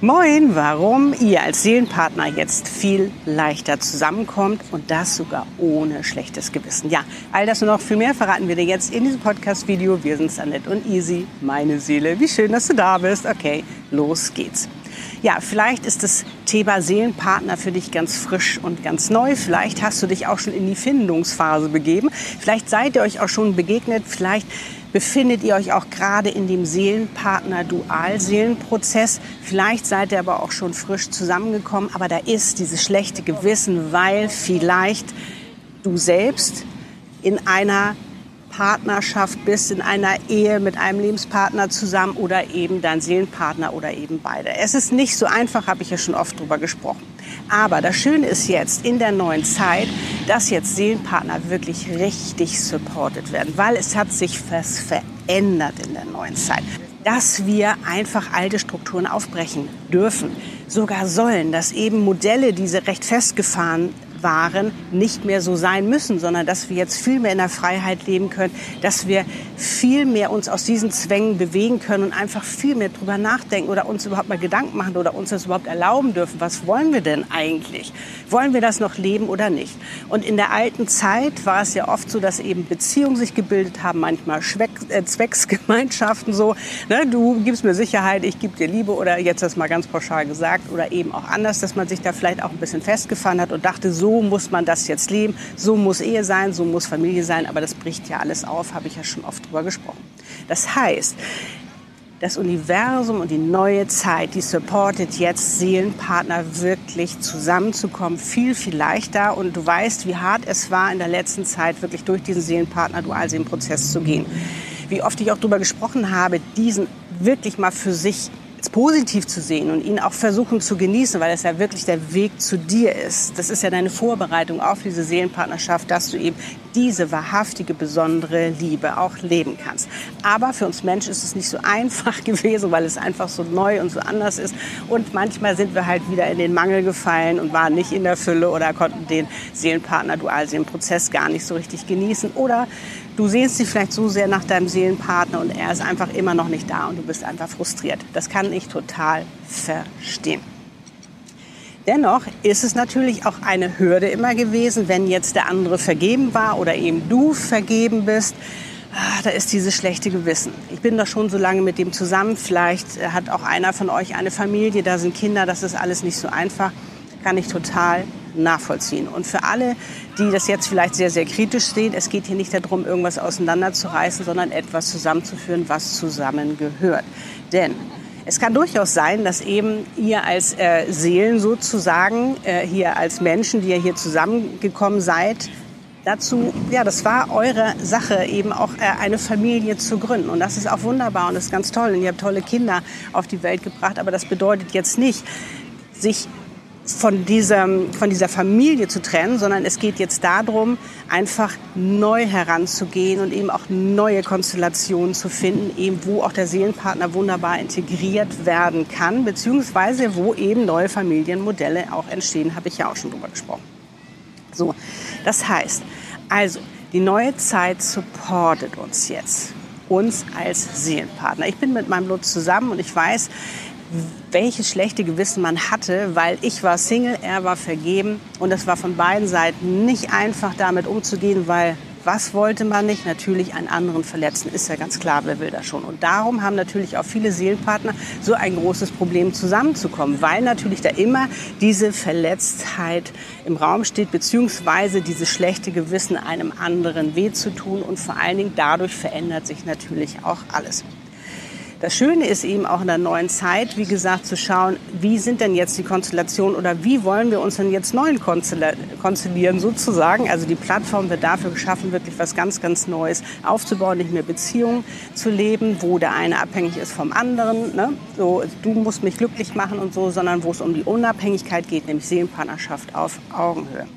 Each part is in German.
Moin, warum ihr als Seelenpartner jetzt viel leichter zusammenkommt und das sogar ohne schlechtes Gewissen. Ja, all das und noch viel mehr verraten wir dir jetzt in diesem Podcast-Video. Wir sind Annette und Easy, meine Seele. Wie schön, dass du da bist. Okay, los geht's. Ja, vielleicht ist das Thema Seelenpartner für dich ganz frisch und ganz neu. Vielleicht hast du dich auch schon in die Findungsphase begeben. Vielleicht seid ihr euch auch schon begegnet. Vielleicht befindet ihr euch auch gerade in dem Seelenpartner-Dualseelenprozess. Vielleicht seid ihr aber auch schon frisch zusammengekommen, aber da ist dieses schlechte Gewissen, weil vielleicht du selbst in einer Partnerschaft bist, in einer Ehe mit einem Lebenspartner zusammen oder eben dein Seelenpartner oder eben beide. Es ist nicht so einfach, habe ich ja schon oft drüber gesprochen. Aber das Schöne ist jetzt in der neuen Zeit, dass jetzt Seelenpartner wirklich richtig supported werden, weil es hat sich was verändert in der neuen Zeit. Dass wir einfach alte Strukturen aufbrechen dürfen, sogar sollen, dass eben Modelle, die recht festgefahren waren, nicht mehr so sein müssen, sondern dass wir jetzt viel mehr in der Freiheit leben können, dass wir viel mehr uns aus diesen Zwängen bewegen können und einfach viel mehr drüber nachdenken oder uns überhaupt mal Gedanken machen oder uns das überhaupt erlauben dürfen. Was wollen wir denn eigentlich? Wollen wir das noch leben oder nicht? Und in der alten Zeit war es ja oft so, dass eben Beziehungen sich gebildet haben, manchmal Schweck, äh, Zwecksgemeinschaften so. Ne, du gibst mir Sicherheit, ich gebe dir Liebe oder jetzt das mal ganz pauschal gesagt oder eben auch anders, dass man sich da vielleicht auch ein bisschen festgefahren hat und dachte, so muss man das jetzt leben, so muss Ehe sein, so muss Familie sein, aber das bricht ja alles auf, habe ich ja schon oft drüber gesprochen. Das heißt, das Universum und die neue Zeit, die supportet jetzt Seelenpartner wirklich zusammenzukommen, viel, viel leichter. Und du weißt, wie hart es war in der letzten Zeit, wirklich durch diesen Seelenpartner-Dualseelenprozess zu gehen. Wie oft ich auch darüber gesprochen habe, diesen wirklich mal für sich positiv zu sehen und ihn auch versuchen zu genießen, weil es ja wirklich der Weg zu dir ist. Das ist ja deine Vorbereitung auf diese Seelenpartnerschaft, dass du eben diese wahrhaftige, besondere Liebe auch leben kannst. Aber für uns Menschen ist es nicht so einfach gewesen, weil es einfach so neu und so anders ist. Und manchmal sind wir halt wieder in den Mangel gefallen und waren nicht in der Fülle oder konnten den Seelenpartner-Dualseelenprozess gar nicht so richtig genießen. Oder du sehnst dich vielleicht so sehr nach deinem Seelenpartner und er ist einfach immer noch nicht da und du bist einfach frustriert. Das kann ich total verstehen. Dennoch ist es natürlich auch eine Hürde immer gewesen, wenn jetzt der andere vergeben war oder eben du vergeben bist. Ah, da ist dieses schlechte Gewissen. Ich bin doch schon so lange mit dem zusammen. Vielleicht äh, hat auch einer von euch eine Familie, da sind Kinder, das ist alles nicht so einfach. Kann ich total nachvollziehen. Und für alle, die das jetzt vielleicht sehr, sehr kritisch sehen, es geht hier nicht darum, irgendwas auseinanderzureißen, sondern etwas zusammenzuführen, was zusammengehört. Denn es kann durchaus sein, dass eben ihr als äh, Seelen sozusagen, äh, hier als Menschen, die ihr hier zusammengekommen seid, dazu, ja, das war eure Sache, eben auch äh, eine Familie zu gründen. Und das ist auch wunderbar und das ist ganz toll. Und ihr habt tolle Kinder auf die Welt gebracht. Aber das bedeutet jetzt nicht, sich von dieser, von dieser Familie zu trennen, sondern es geht jetzt darum, einfach neu heranzugehen und eben auch neue Konstellationen zu finden, eben wo auch der Seelenpartner wunderbar integriert werden kann, beziehungsweise wo eben neue Familienmodelle auch entstehen, habe ich ja auch schon drüber gesprochen. So, das heißt, also die neue Zeit supportet uns jetzt, uns als Seelenpartner. Ich bin mit meinem Lutz zusammen und ich weiß, welches schlechte Gewissen man hatte, weil ich war Single, er war vergeben und es war von beiden Seiten nicht einfach damit umzugehen, weil was wollte man nicht? Natürlich einen anderen verletzen, ist ja ganz klar, wer will das schon. Und darum haben natürlich auch viele Seelenpartner so ein großes Problem zusammenzukommen, weil natürlich da immer diese Verletztheit im Raum steht, beziehungsweise dieses schlechte Gewissen einem anderen weh zu tun und vor allen Dingen dadurch verändert sich natürlich auch alles. Das Schöne ist eben auch in der neuen Zeit, wie gesagt, zu schauen, wie sind denn jetzt die Konstellationen oder wie wollen wir uns denn jetzt neuen konstellieren sozusagen. Also die Plattform wird dafür geschaffen, wirklich was ganz, ganz Neues aufzubauen, nicht mehr Beziehungen zu leben, wo der eine abhängig ist vom anderen. Ne? So, du musst mich glücklich machen und so, sondern wo es um die Unabhängigkeit geht, nämlich Seelenpartnerschaft auf Augenhöhe.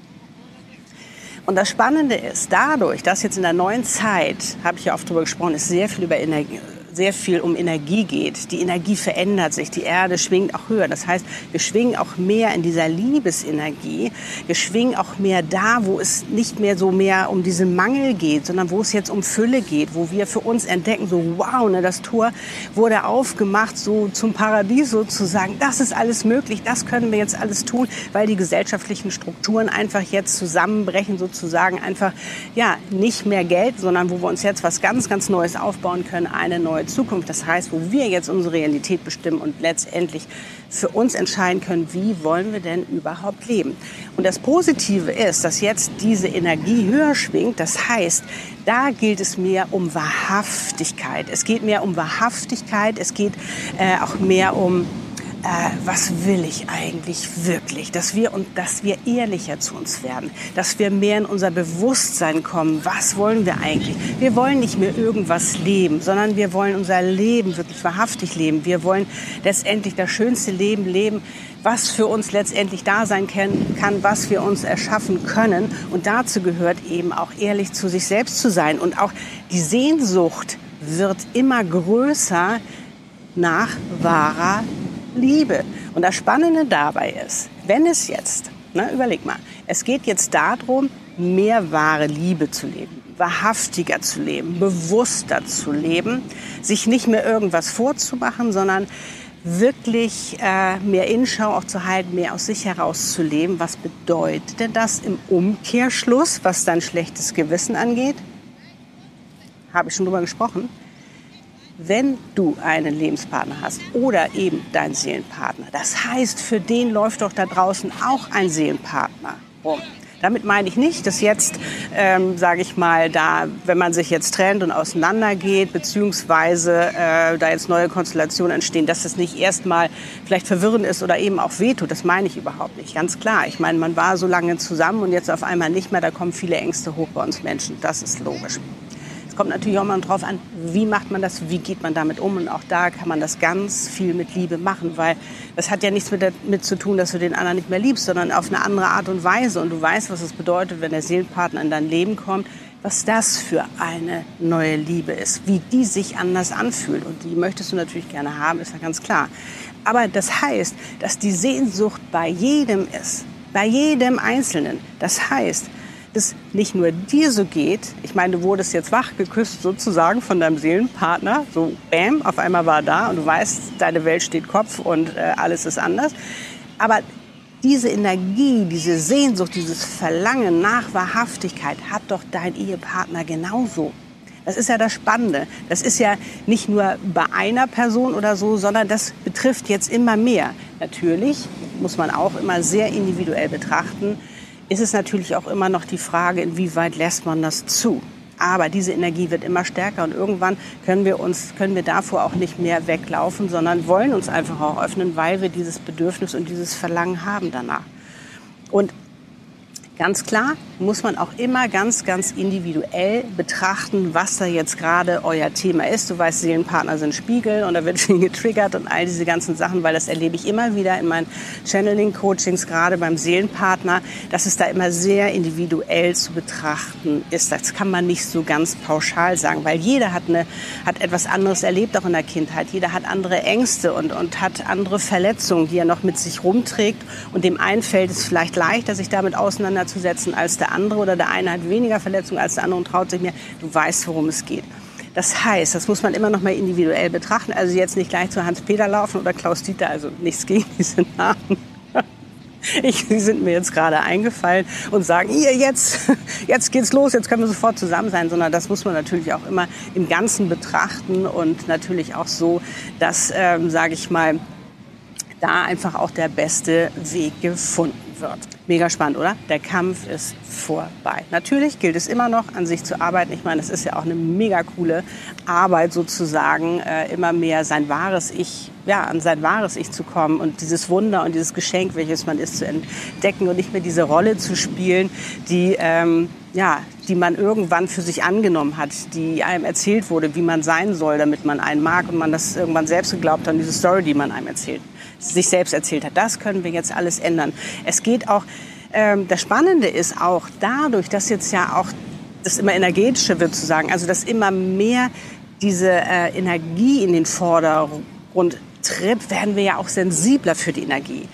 Und das Spannende ist, dadurch, dass jetzt in der neuen Zeit, habe ich ja oft darüber gesprochen, ist sehr viel über Energie, sehr viel um Energie geht. Die Energie verändert sich, die Erde schwingt auch höher. Das heißt, wir schwingen auch mehr in dieser Liebesenergie. Wir schwingen auch mehr da, wo es nicht mehr so mehr um diesen Mangel geht, sondern wo es jetzt um Fülle geht, wo wir für uns entdecken, so wow, ne, das Tor wurde aufgemacht, so zum Paradies sozusagen. Das ist alles möglich, das können wir jetzt alles tun, weil die gesellschaftlichen Strukturen einfach jetzt zusammenbrechen, sozusagen einfach, ja, nicht mehr Geld, sondern wo wir uns jetzt was ganz, ganz Neues aufbauen können, eine neue Zukunft. Das heißt, wo wir jetzt unsere Realität bestimmen und letztendlich für uns entscheiden können, wie wollen wir denn überhaupt leben. Und das Positive ist, dass jetzt diese Energie höher schwingt. Das heißt, da gilt es mehr um Wahrhaftigkeit. Es geht mehr um Wahrhaftigkeit. Es geht äh, auch mehr um äh, was will ich eigentlich wirklich? Dass wir und dass wir ehrlicher zu uns werden, dass wir mehr in unser Bewusstsein kommen. Was wollen wir eigentlich? Wir wollen nicht mehr irgendwas leben, sondern wir wollen unser Leben wirklich wahrhaftig leben. Wir wollen letztendlich das schönste Leben leben, was für uns letztendlich da sein kann, was wir uns erschaffen können. Und dazu gehört eben auch ehrlich zu sich selbst zu sein. Und auch die Sehnsucht wird immer größer nach wahrer Liebe. Und das Spannende dabei ist, wenn es jetzt, ne, überleg mal, es geht jetzt darum, mehr wahre Liebe zu leben, wahrhaftiger zu leben, bewusster zu leben, sich nicht mehr irgendwas vorzumachen, sondern wirklich äh, mehr Inschau auch zu halten, mehr aus sich heraus zu leben. Was bedeutet denn das im Umkehrschluss, was dein schlechtes Gewissen angeht? Habe ich schon drüber gesprochen wenn du einen Lebenspartner hast oder eben deinen Seelenpartner. Das heißt, für den läuft doch da draußen auch ein Seelenpartner rum. Damit meine ich nicht, dass jetzt, ähm, sage ich mal, da, wenn man sich jetzt trennt und auseinandergeht, beziehungsweise äh, da jetzt neue Konstellationen entstehen, dass das nicht erstmal vielleicht verwirrend ist oder eben auch wehtut. Das meine ich überhaupt nicht. Ganz klar. Ich meine, man war so lange zusammen und jetzt auf einmal nicht mehr. Da kommen viele Ängste hoch bei uns Menschen. Das ist logisch. Es kommt natürlich auch mal drauf an, wie macht man das, wie geht man damit um. Und auch da kann man das ganz viel mit Liebe machen, weil das hat ja nichts mit damit zu tun, dass du den anderen nicht mehr liebst, sondern auf eine andere Art und Weise. Und du weißt, was es bedeutet, wenn der Seelenpartner in dein Leben kommt, was das für eine neue Liebe ist, wie die sich anders anfühlt. Und die möchtest du natürlich gerne haben, ist ja ganz klar. Aber das heißt, dass die Sehnsucht bei jedem ist, bei jedem Einzelnen. Das heißt, es nicht nur dir so geht, ich meine, du wurdest jetzt wach geküsst sozusagen von deinem Seelenpartner, so bam, auf einmal war er da und du weißt, deine Welt steht Kopf und äh, alles ist anders. Aber diese Energie, diese Sehnsucht, dieses Verlangen nach Wahrhaftigkeit hat doch dein Ehepartner genauso. Das ist ja das Spannende. Das ist ja nicht nur bei einer Person oder so, sondern das betrifft jetzt immer mehr. Natürlich muss man auch immer sehr individuell betrachten ist es natürlich auch immer noch die Frage, inwieweit lässt man das zu. Aber diese Energie wird immer stärker und irgendwann können wir uns, können wir davor auch nicht mehr weglaufen, sondern wollen uns einfach auch öffnen, weil wir dieses Bedürfnis und dieses Verlangen haben danach. Und Ganz klar muss man auch immer ganz, ganz individuell betrachten, was da jetzt gerade euer Thema ist. Du weißt, Seelenpartner sind Spiegel und da wird viel getriggert und all diese ganzen Sachen, weil das erlebe ich immer wieder in meinen Channeling-Coachings, gerade beim Seelenpartner, dass es da immer sehr individuell zu betrachten ist. Das kann man nicht so ganz pauschal sagen, weil jeder hat, eine, hat etwas anderes erlebt, auch in der Kindheit. Jeder hat andere Ängste und, und hat andere Verletzungen, die er noch mit sich rumträgt. Und dem einen fällt es vielleicht leichter, sich damit auseinanderzusetzen auseinanderzusetzen als der andere oder der eine hat weniger Verletzungen als der andere und traut sich mehr. Du weißt, worum es geht. Das heißt, das muss man immer noch mal individuell betrachten. Also jetzt nicht gleich zu Hans-Peter laufen oder Klaus Dieter, also nichts gegen diese Namen. Ich, die sind mir jetzt gerade eingefallen und sagen, hier, jetzt, jetzt geht's los, jetzt können wir sofort zusammen sein, sondern das muss man natürlich auch immer im Ganzen betrachten und natürlich auch so, dass, ähm, sage ich mal, da einfach auch der beste Weg gefunden wird. Mega spannend, oder? Der Kampf ist vorbei. Natürlich gilt es immer noch, an sich zu arbeiten. Ich meine, es ist ja auch eine mega coole Arbeit sozusagen, äh, immer mehr sein wahres Ich, ja, an sein wahres Ich zu kommen und dieses Wunder und dieses Geschenk, welches man ist, zu entdecken und nicht mehr diese Rolle zu spielen, die, ähm, ja, die man irgendwann für sich angenommen hat, die einem erzählt wurde, wie man sein soll, damit man einen mag und man das irgendwann selbst geglaubt hat, diese Story, die man einem erzählt sich selbst erzählt hat. Das können wir jetzt alles ändern. Es geht auch ähm, das Spannende ist auch dadurch, dass jetzt ja auch das immer energetischer wird zu sagen, also dass immer mehr diese äh, Energie in den Vordergrund tritt, werden wir ja auch sensibler für die Energie.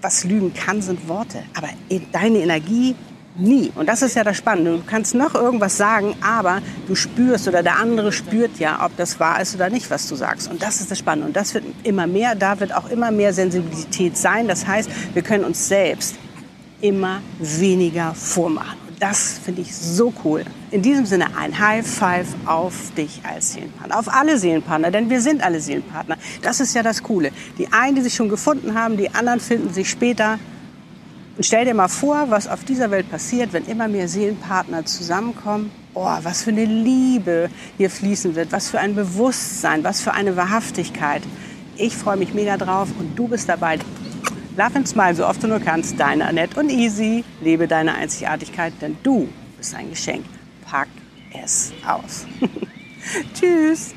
Was Lügen kann, sind Worte, aber deine Energie Nie. Und das ist ja das Spannende. Du kannst noch irgendwas sagen, aber du spürst oder der andere spürt ja, ob das wahr ist oder nicht, was du sagst. Und das ist das Spannende. Und das wird immer mehr, da wird auch immer mehr Sensibilität sein. Das heißt, wir können uns selbst immer weniger vormachen. Und das finde ich so cool. In diesem Sinne ein High Five auf dich als Seelenpartner, auf alle Seelenpartner, denn wir sind alle Seelenpartner. Das ist ja das Coole. Die einen, die sich schon gefunden haben, die anderen finden sich später. Und stell dir mal vor, was auf dieser Welt passiert, wenn immer mehr Seelenpartner zusammenkommen. Oh, was für eine Liebe hier fließen wird, was für ein Bewusstsein, was für eine Wahrhaftigkeit. Ich freue mich mega drauf und du bist dabei. Love and smile, so oft du nur kannst. Deine Annette und Easy. Lebe deine Einzigartigkeit, denn du bist ein Geschenk. Pack es aus. Tschüss.